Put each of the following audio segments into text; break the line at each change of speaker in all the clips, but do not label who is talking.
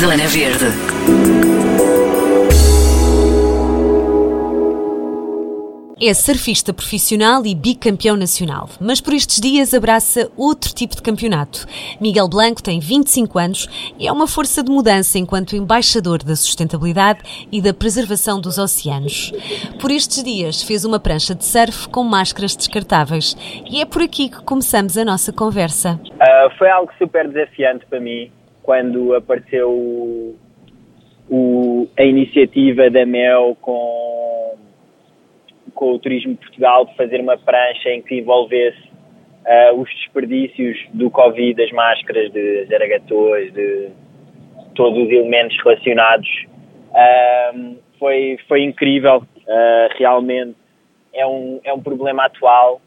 Zona Verde.
É surfista profissional e bicampeão nacional, mas por estes dias abraça outro tipo de campeonato. Miguel Blanco tem 25 anos e é uma força de mudança enquanto embaixador da sustentabilidade e da preservação dos oceanos. Por estes dias fez uma prancha de surf com máscaras descartáveis e é por aqui que começamos a nossa conversa.
Uh, foi algo super desafiante para mim quando apareceu o, a iniciativa da MEL com, com o Turismo de Portugal de fazer uma prancha em que envolvesse uh, os desperdícios do Covid, das máscaras, de zaragatos, de todos os elementos relacionados. Uh, foi, foi incrível, uh, realmente é um, é um problema atual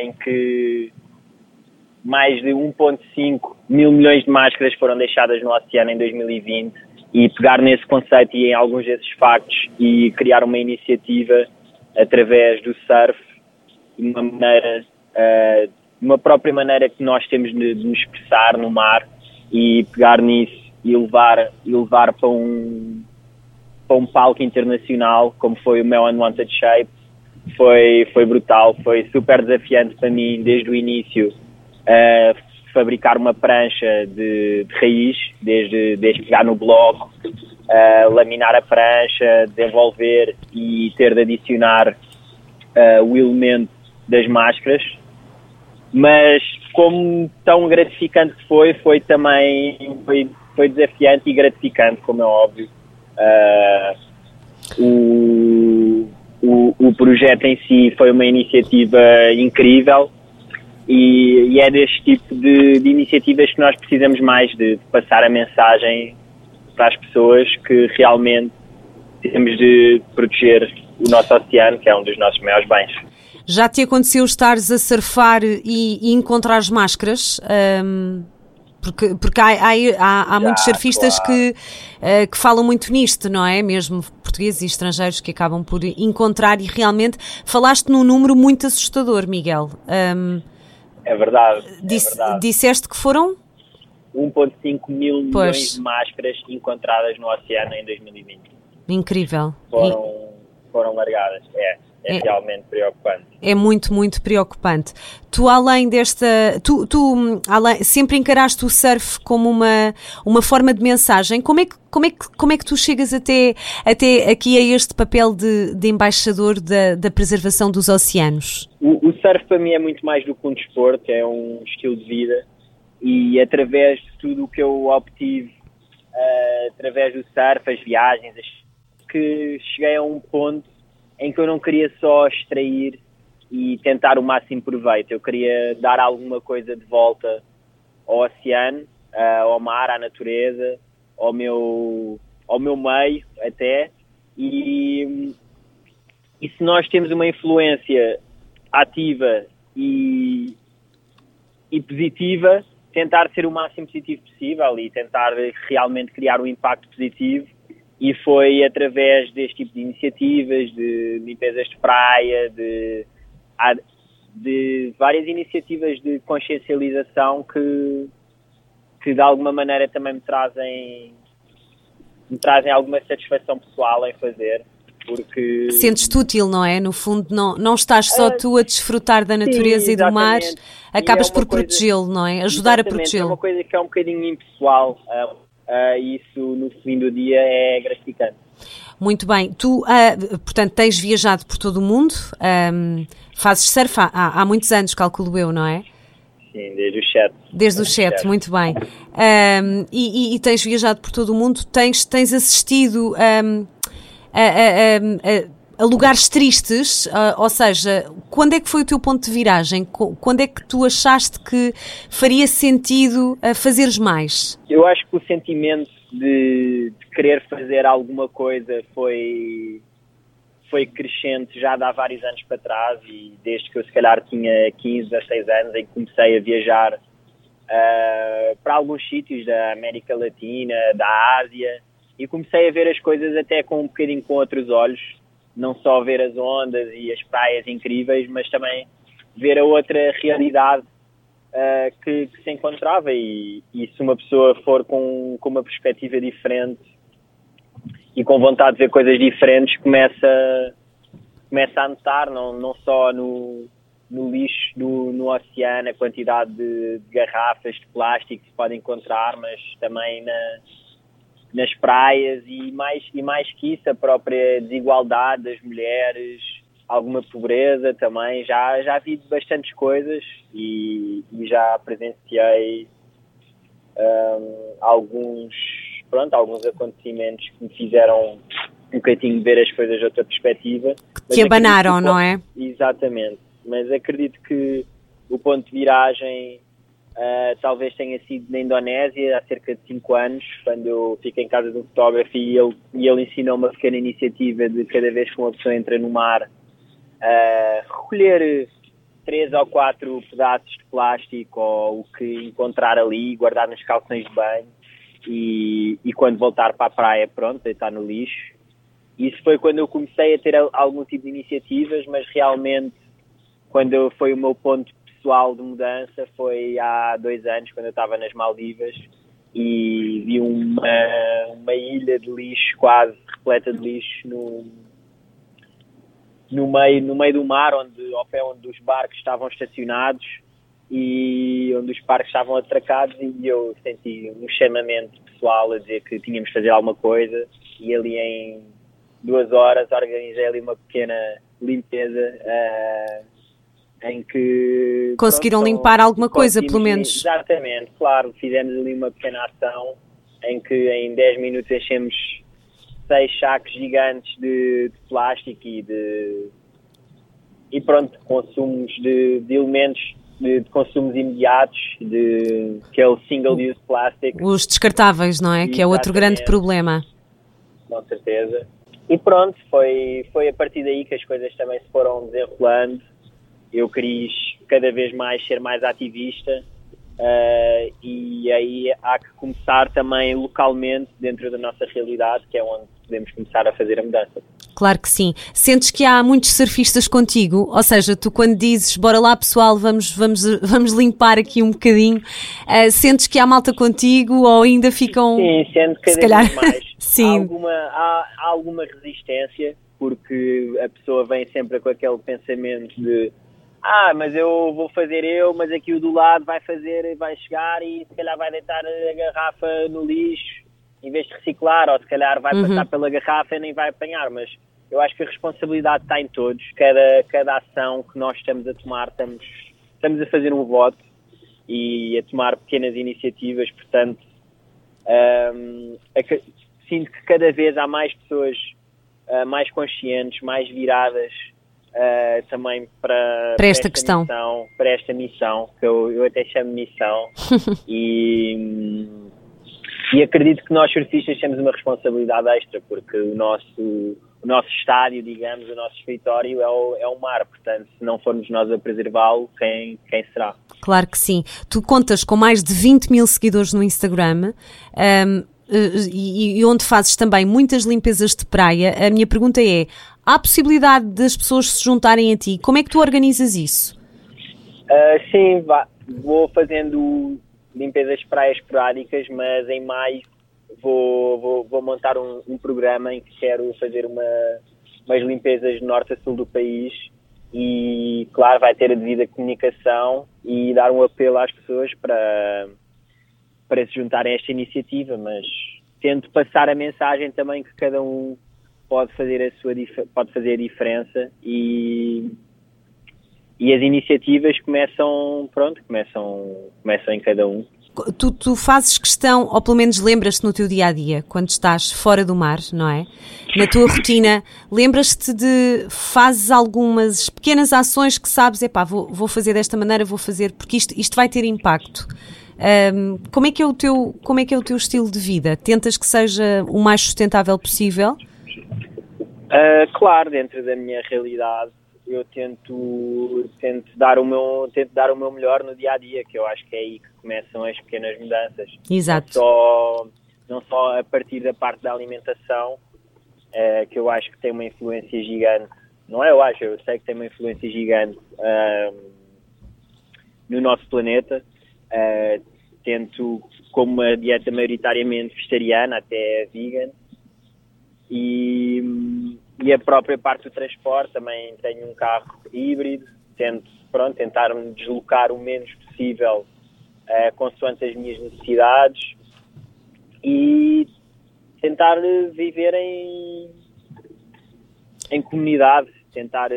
em que mais de 1,5 mil milhões de máscaras foram deixadas no oceano em 2020 e pegar nesse conceito e em alguns desses factos e criar uma iniciativa através do surf de uma maneira, uh, uma própria maneira que nós temos de, de, nos expressar no mar e pegar nisso e levar, e levar para um para um palco internacional como foi o meu Unwanted Shape. Foi, foi brutal, foi super desafiante para mim desde o início uh, fabricar uma prancha de, de, raiz, desde, desde pegar no bloco, laminar a prancha, desenvolver e ter de adicionar o elemento das máscaras. Mas como tão gratificante que foi, foi também foi, foi desafiante e gratificante, como é óbvio. Uh, o, o, o projeto em si foi uma iniciativa incrível e, e é deste tipo de, de, iniciativas que nós precisamos mais de, de, passar a mensagem para as pessoas que realmente temos de proteger o nosso oceano, que é um dos nossos maiores bens.
Já te aconteceu estares a surfar e, e encontrar as máscaras? Um, porque, porque há, há, há, há muitos surfistas claro. que, uh, que falam muito nisto, não é? Mesmo portugueses e estrangeiros que acabam por encontrar e realmente falaste num número muito assustador, Miguel. Um,
é verdade. Disse, é verdade.
Disseste que foram?
1,5 mil pois. milhões de máscaras encontradas no oceano em 2020.
Incrível.
Foram, e... foram largadas, é. É, é, realmente preocupante.
É muito, muito preocupante. Tu, além desta. Tu, tu além, sempre encaraste o surf como uma, uma forma de mensagem. Como é que, como é que, como é que tu chegas até, até aqui a este papel de, de embaixador da, da preservação dos oceanos?
O, o surf para mim é muito mais do que um desporto, é um estilo de vida. E através de tudo o que eu obtive, uh, através do surf, as viagens, as, que cheguei a um ponto em que eu não queria só extrair e tentar o máximo proveito. Eu queria dar alguma coisa de volta ao oceano, uh, ao mar, à natureza, ao meu, ao meu meio até. E, e se nós temos uma influência ativa e, e positiva, tentar ser o máximo positivo possível e tentar realmente criar um impacto positivo e foi através deste tipo de iniciativas, de limpezas de praia, de, de várias iniciativas de consciencialização que, que de alguma maneira também me trazem, me trazem alguma satisfação pessoal em fazer. Porque...
Sentes-te útil, não é? No fundo, não, não estás só uh, tu a desfrutar da natureza sim, e do mar, acabas é por protegê-lo, não é? Ajudar a protegê-lo. É
uma coisa que é um bocadinho impessoal. Uh, uh, isso no fim do dia é gratificante.
Muito bem. Tu, uh, portanto, tens viajado por todo o mundo, um, fazes surf há, há, muitos anos, calculo eu, não é?
Sim, desde o chat.
Desde o chat, muito bem. Um, e, e, e, tens viajado por todo o mundo, tens, tens assistido um, a, a, a a lugares tristes, uh, ou seja, quando é que foi o teu ponto de viragem? Quando é que tu achaste que faria sentido uh, fazeres mais?
Eu acho que o sentimento de, de, querer fazer alguma coisa foi, foi crescente já há vários anos para trás e desde que eu se calhar tinha 15, 16 anos em que comecei a viajar uh, para alguns sítios da América Latina, da Ásia e comecei a ver as coisas até com um bocadinho com outros olhos não só ver as ondas e as praias incríveis, mas também ver a outra realidade uh, que, que, se encontrava. E, e, se uma pessoa for com, com uma perspectiva diferente e com vontade de ver coisas diferentes, começa, começa a notar, não, não só no, no lixo no, no oceano, a quantidade de, de, garrafas de plástico que se pode encontrar, mas também na, nas praias e mais, e mais que isso, a própria desigualdade das mulheres, alguma pobreza também. Já, já vi bastantes coisas e, e já presenciei um, alguns, pronto, alguns acontecimentos que me fizeram um bocadinho ver as coisas de outra perspectiva.
Que abanaram, não é?
Exatamente. Mas acredito que o ponto de viragem uh, talvez tenha sido na Indonésia há cerca de 5 anos, quando eu fiquei em casa de um fotógrafo e ele, e ele ensinou uma pequena iniciativa de cada vez que uma pessoa entra no mar uh, recolher três ou quatro pedaços de plástico ou o que encontrar ali, guardar nos calções de banho e, e quando voltar para a praia, pronto, deitar no lixo. Isso foi quando eu comecei a ter algum tipo de iniciativas, mas realmente quando foi o meu ponto pessoal de mudança foi há dois anos, quando eu estava nas Maldivas e vi uma, uma ilha de lixo quase repleta de lixo no, no meio, no meio do mar, onde, ao pé onde os barcos estavam estacionados e onde os barcos estavam atracados e eu senti um chamamento pessoal a dizer que tínhamos de fazer alguma coisa e ali em duas horas organizei ali uma pequena limpeza uh, em que
conseguiram pronto, limpar alguma coisa pelo menos
exatamente, claro, fizemos ali uma pequena ação em que em 10 minutos enchemos seis sacos gigantes de, de plástico e de e pronto, consumos de, de elementos de, de, consumos imediatos, de que é o single use plastic.
Os descartáveis, não é? Que é outro grande problema.
Com certeza. E pronto, foi, foi a partir daí que as coisas também se foram desenrolando. Eu quis cada vez mais ser mais ativista uh, e aí há que começar também localmente dentro da nossa realidade, que é onde podemos começar a fazer a mudança.
Claro que sim. Sentes que há muitos surfistas contigo? Ou seja, tu quando dizes, bora lá pessoal, vamos, vamos, vamos limpar aqui um bocadinho, uh, sentes que há malta contigo ou ainda ficam...
Sim, sendo cada calhar... vez mais. sim. Há alguma, há, há alguma resistência, porque a pessoa vem sempre com aquele pensamento de ah, mas eu vou fazer eu, mas aqui o do lado vai fazer, vai chegar e se calhar vai deitar a garrafa no lixo em vez de reciclar, ou se calhar vai uhum. passar pela garrafa e nem vai apanhar, mas eu acho que a responsabilidade está em todos. Cada, cada ação que nós estamos a tomar, estamos, estamos a fazer um voto e a tomar pequenas iniciativas, portanto, um, sinto que cada vez há mais pessoas uh, mais conscientes, mais viradas uh, também para,
para esta, esta questão,
missão, para esta missão, que eu, eu até chamo missão, e e acredito que nós surfistas temos uma responsabilidade extra, porque o nosso, o nosso estádio, digamos, o nosso escritório é o, é o mar, portanto, se não formos nós a preservá-lo, quem, quem será?
Claro que sim. Tu contas com mais de 20 mil seguidores no Instagram. Um, e, e onde fazes também muitas limpezas de praia, a minha pergunta é: há possibilidade das pessoas se juntarem a ti? Como é que tu organizas isso?
Uh, sim, vá, vou fazendo limpezas praias esporádicas, mas em maio vou, vou, vou montar um, um, programa em que quero fazer uma, umas limpezas de norte a sul do país e, claro, vai ter a devida comunicação e dar um apelo às pessoas para, para se juntarem a esta iniciativa, mas tento passar a mensagem também que cada um pode fazer a sua pode fazer a diferença e e as iniciativas começam, pronto, começam, começam em cada um.
Tu, tu fazes questão, ou pelo menos lembras-te no teu dia a dia, quando estás fora do mar, não é? Na tua rotina, lembras-te de. fazes algumas pequenas ações que sabes, epá, vou, vou fazer desta maneira, vou fazer, porque isto, isto vai ter impacto. Um, como, é que é o teu, como é que é o teu estilo de vida? Tentas que seja o mais sustentável possível?
Uh, claro, dentro da minha realidade eu tento, tento, dar o meu, tento dar o meu melhor no dia a dia, que eu acho que é aí que começam as pequenas mudanças.
Exato.
Não só, não só a partir da parte da alimentação, é, que eu acho que tem uma influência gigante. Não é eu acho, eu sei que tem uma influência gigante no nosso planeta. Uh, tento como uma dieta maioritariamente vegetariana, até vegan. E, e a própria parte do transporte, também tenho um carro híbrido, tento pronto, tentar me deslocar o menos possível uh, consoante as minhas necessidades e tentar viver em, em comunidade, tentar,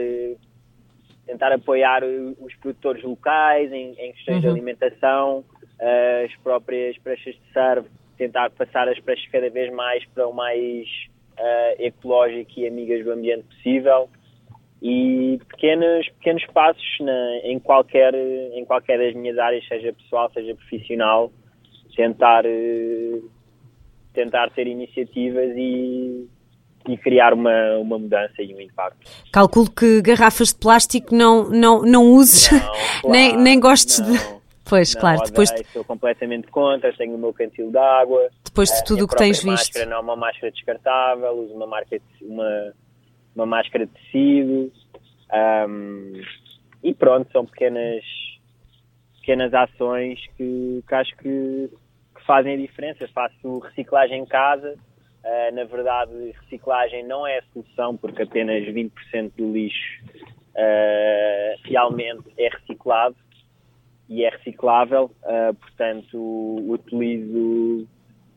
tentar apoiar os produtores locais em, em questões uhum. de alimentação, as próprias pranchas de serve, tentar passar as pranchas cada vez mais para o mais uh, ecológico e amigas do ambiente possível e pequenos, pequenos passos na, em, qualquer, em qualquer das minhas áreas, seja pessoal, seja profissional, tentar, tentar ter iniciativas e, e criar uma, uma mudança e um impacto.
Calculo que garrafas de plástico não, não, não uses, não, claro, nem, nem gostes não. de. Pois,
não,
claro.
Odeio,
depois
Estou completamente contra, tenho o meu cantil de água.
Depois de tudo o que tens
máscara
visto.
não é uma máscara descartável, uso uma, marca, uma, uma máscara de tecido. Um, e pronto, são pequenas, pequenas ações que, que acho que, que, fazem a diferença. Faço reciclagem em casa. Uh, na verdade, reciclagem não é a solução, porque apenas 20% do lixo uh, realmente é reciclado e é reciclável. Uh, portanto, utilizo,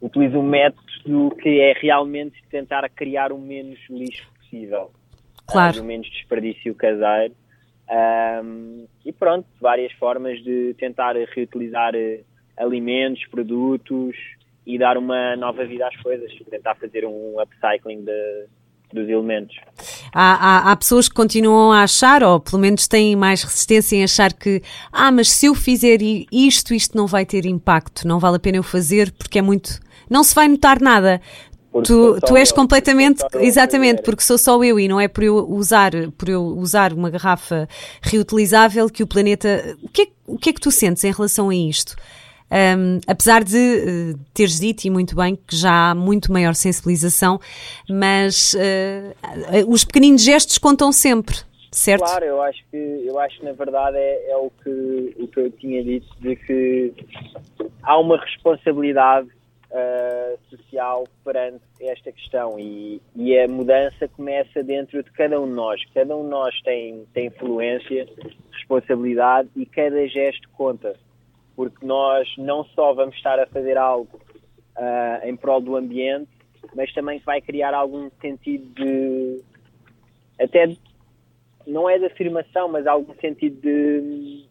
utilizo um método que é realmente tentar criar o menos lixo possível
claro.
uh, menos desperdício caseiro. Um, e pronto, várias formas de tentar reutilizar eh, alimentos, produtos e dar uma nova vida às coisas, tentar fazer um upcycling de, dos elementos.
Há, há, há, pessoas que continuam a achar, ou pelo menos têm mais resistência em achar que, ah, mas se eu fizer isto, isto não vai ter impacto, não vale a pena eu fazer porque é muito. Não se vai notar nada. Tu, tu és eu, completamente, exatamente, porque sou só eu e não é por eu usar, por eu usar uma garrafa reutilizável que o planeta. O que é, o que, é que tu sentes em relação a isto? Um, apesar de uh, teres dito, e muito bem, que já há muito maior sensibilização, mas uh, os pequeninos gestos contam sempre, certo?
Claro, eu acho que, eu acho que na verdade é, é o, que, o que eu tinha dito, de que há uma responsabilidade uh, social perante esta questão e, e, a mudança começa dentro de cada um de nós. Cada um de nós tem, tem influência, responsabilidade e cada gesto conta, porque nós não só vamos estar a fazer algo uh, em prol do ambiente, mas também vai criar algum sentido de até não é de afirmação, mas algum sentido de,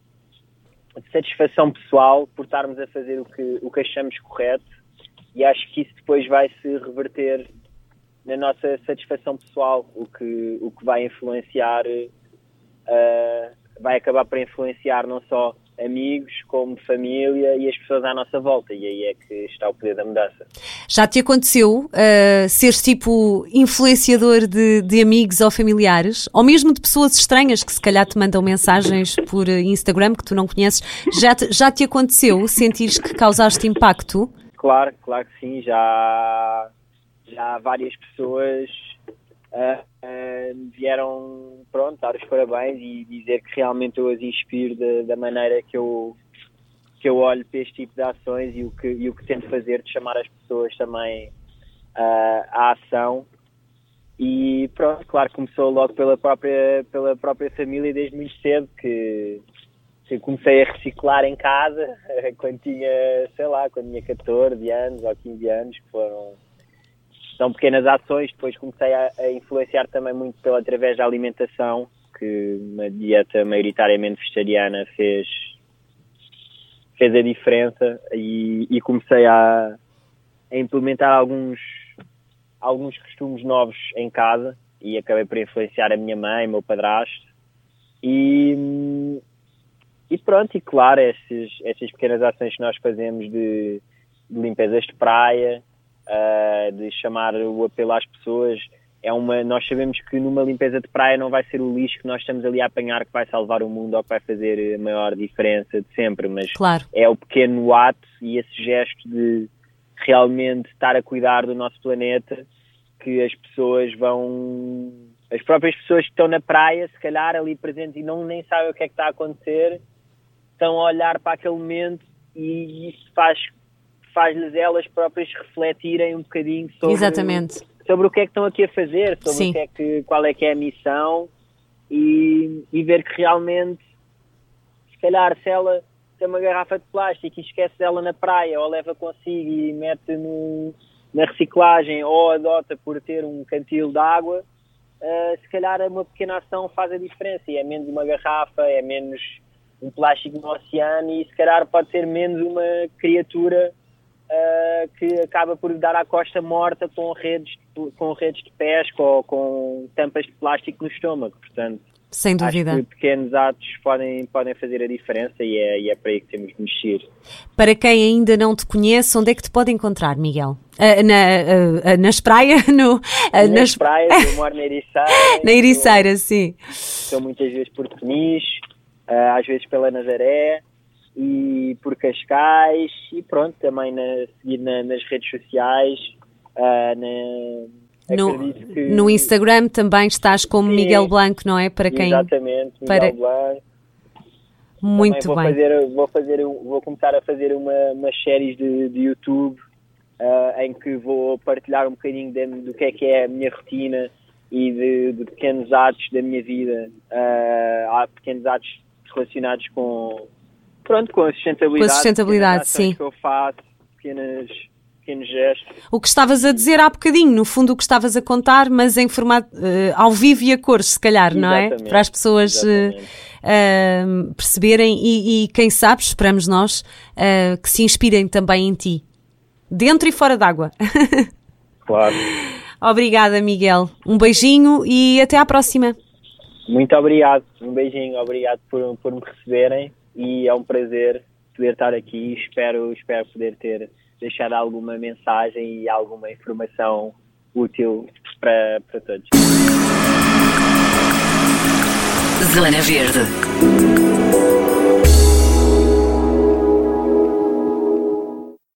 de satisfação pessoal por estarmos a fazer o que, o que achamos correto. E acho que isso depois vai se reverter na nossa satisfação pessoal, o que, o que vai influenciar, uh, vai acabar por influenciar não só amigos, como família e as pessoas à nossa volta, e aí é que está o poder da mudança.
Já te aconteceu uh, seres tipo influenciador de, de, amigos ou familiares, ou mesmo de pessoas estranhas que se calhar te mandam mensagens por Instagram que tu não conheces? Já te, já te aconteceu sentires que causaste impacto?
Claro, claro que sim, já, já várias pessoas uh, vieram pronto, dar os parabéns e dizer que realmente eu as inspiro da maneira que eu, que eu olho para este tipo de ações e o que, e o que tento fazer de chamar as pessoas também uh, à ação. E pronto, claro, começou logo pela própria, pela própria família desde muito cedo, que eu comecei a reciclar em casa quando tinha, sei lá, quando tinha 14 anos ou 15 anos, que foram são pequenas ações, depois comecei a, a influenciar também muito pela através da alimentação, que uma dieta maioritariamente vegetariana fez fez a diferença e, e comecei a, a, implementar alguns alguns costumes novos em casa e acabei por influenciar a minha mãe, meu padrasto. E, e pronto, e claro, estas, estas pequenas ações que nós fazemos de, de limpezas de praia, uh, de chamar o apelo às pessoas, é uma, nós sabemos que numa limpeza de praia não vai ser o lixo que nós estamos ali a apanhar que vai salvar o mundo ou que vai fazer a maior diferença de sempre, mas
claro.
é o pequeno ato e esse gesto de realmente estar a cuidar do nosso planeta que as pessoas vão as próprias pessoas que estão na praia, se calhar ali presentes e não nem sabem o que é que está a acontecer, estão a olhar para aquele momento e isso faz faz-lhes elas próprias refletirem um bocadinho sobre,
Exatamente.
sobre o que é que estão aqui a fazer, sobre
Sim.
o que é que, qual é que é a missão e, e ver que realmente, se calhar, se ela tem uma garrafa de plástico e esquece dela na praia ou leva consigo e mete no, na reciclagem ou adota por ter um cantil de água, uh, se calhar uma pequena ação faz a diferença e é menos uma garrafa, é menos um plástico no oceano e se calhar pode ser menos uma criatura uh, que acaba por dar à costa morta com redes, com redes de pesca ou com tampas de plástico no estômago. Portanto,
sem dúvida.
Acho que pequenos atos podem, podem fazer a diferença e é, e é para aí que temos de mexer.
Para quem ainda não te conhece, onde é que te pode encontrar, Miguel? Uh, na, uh, nas praias? No,
nas, nas praias, eu moro na Ericeira.
na Ericeira, sim.
Estou muitas vezes por uh, às vezes pela Nazaré e por Cascais e pronto, também na, seguir na, nas redes sociais, na
no, no, Instagram também estás como Sim, Miguel Blanco, não é? Para quem
exatamente, Miguel
para...
Blanco.
Muito
vou
bem.
Fazer, vou, fazer, vou começar a fazer uma, umas séries de, de YouTube uh, em que vou partilhar um bocadinho de, do que é que é a minha rotina e de, de pequenos atos da minha vida. Uh, há pequenos atos relacionados com, pronto, com a sustentabilidade.
Com a sustentabilidade, sim.
que eu faço, pequenas pequenos gestos.
O que estavas a dizer há bocadinho, no fundo o que estavas a contar, mas em formato uh, ao vivo e a cores, se calhar,
Exatamente.
não é? Para as pessoas uh, uh, perceberem e, e, quem sabe, esperamos nós, que se inspirem também em ti, dentro e fora d'água.
Claro.
Obrigada, Miguel. Um beijinho e até à próxima.
Muito obrigado. Um beijinho. Obrigado por, por me receberem e é um prazer poder estar aqui. Espero, espero poder ter deixar alguma mensagem e alguma informação útil para, para todos.
Zona Verde.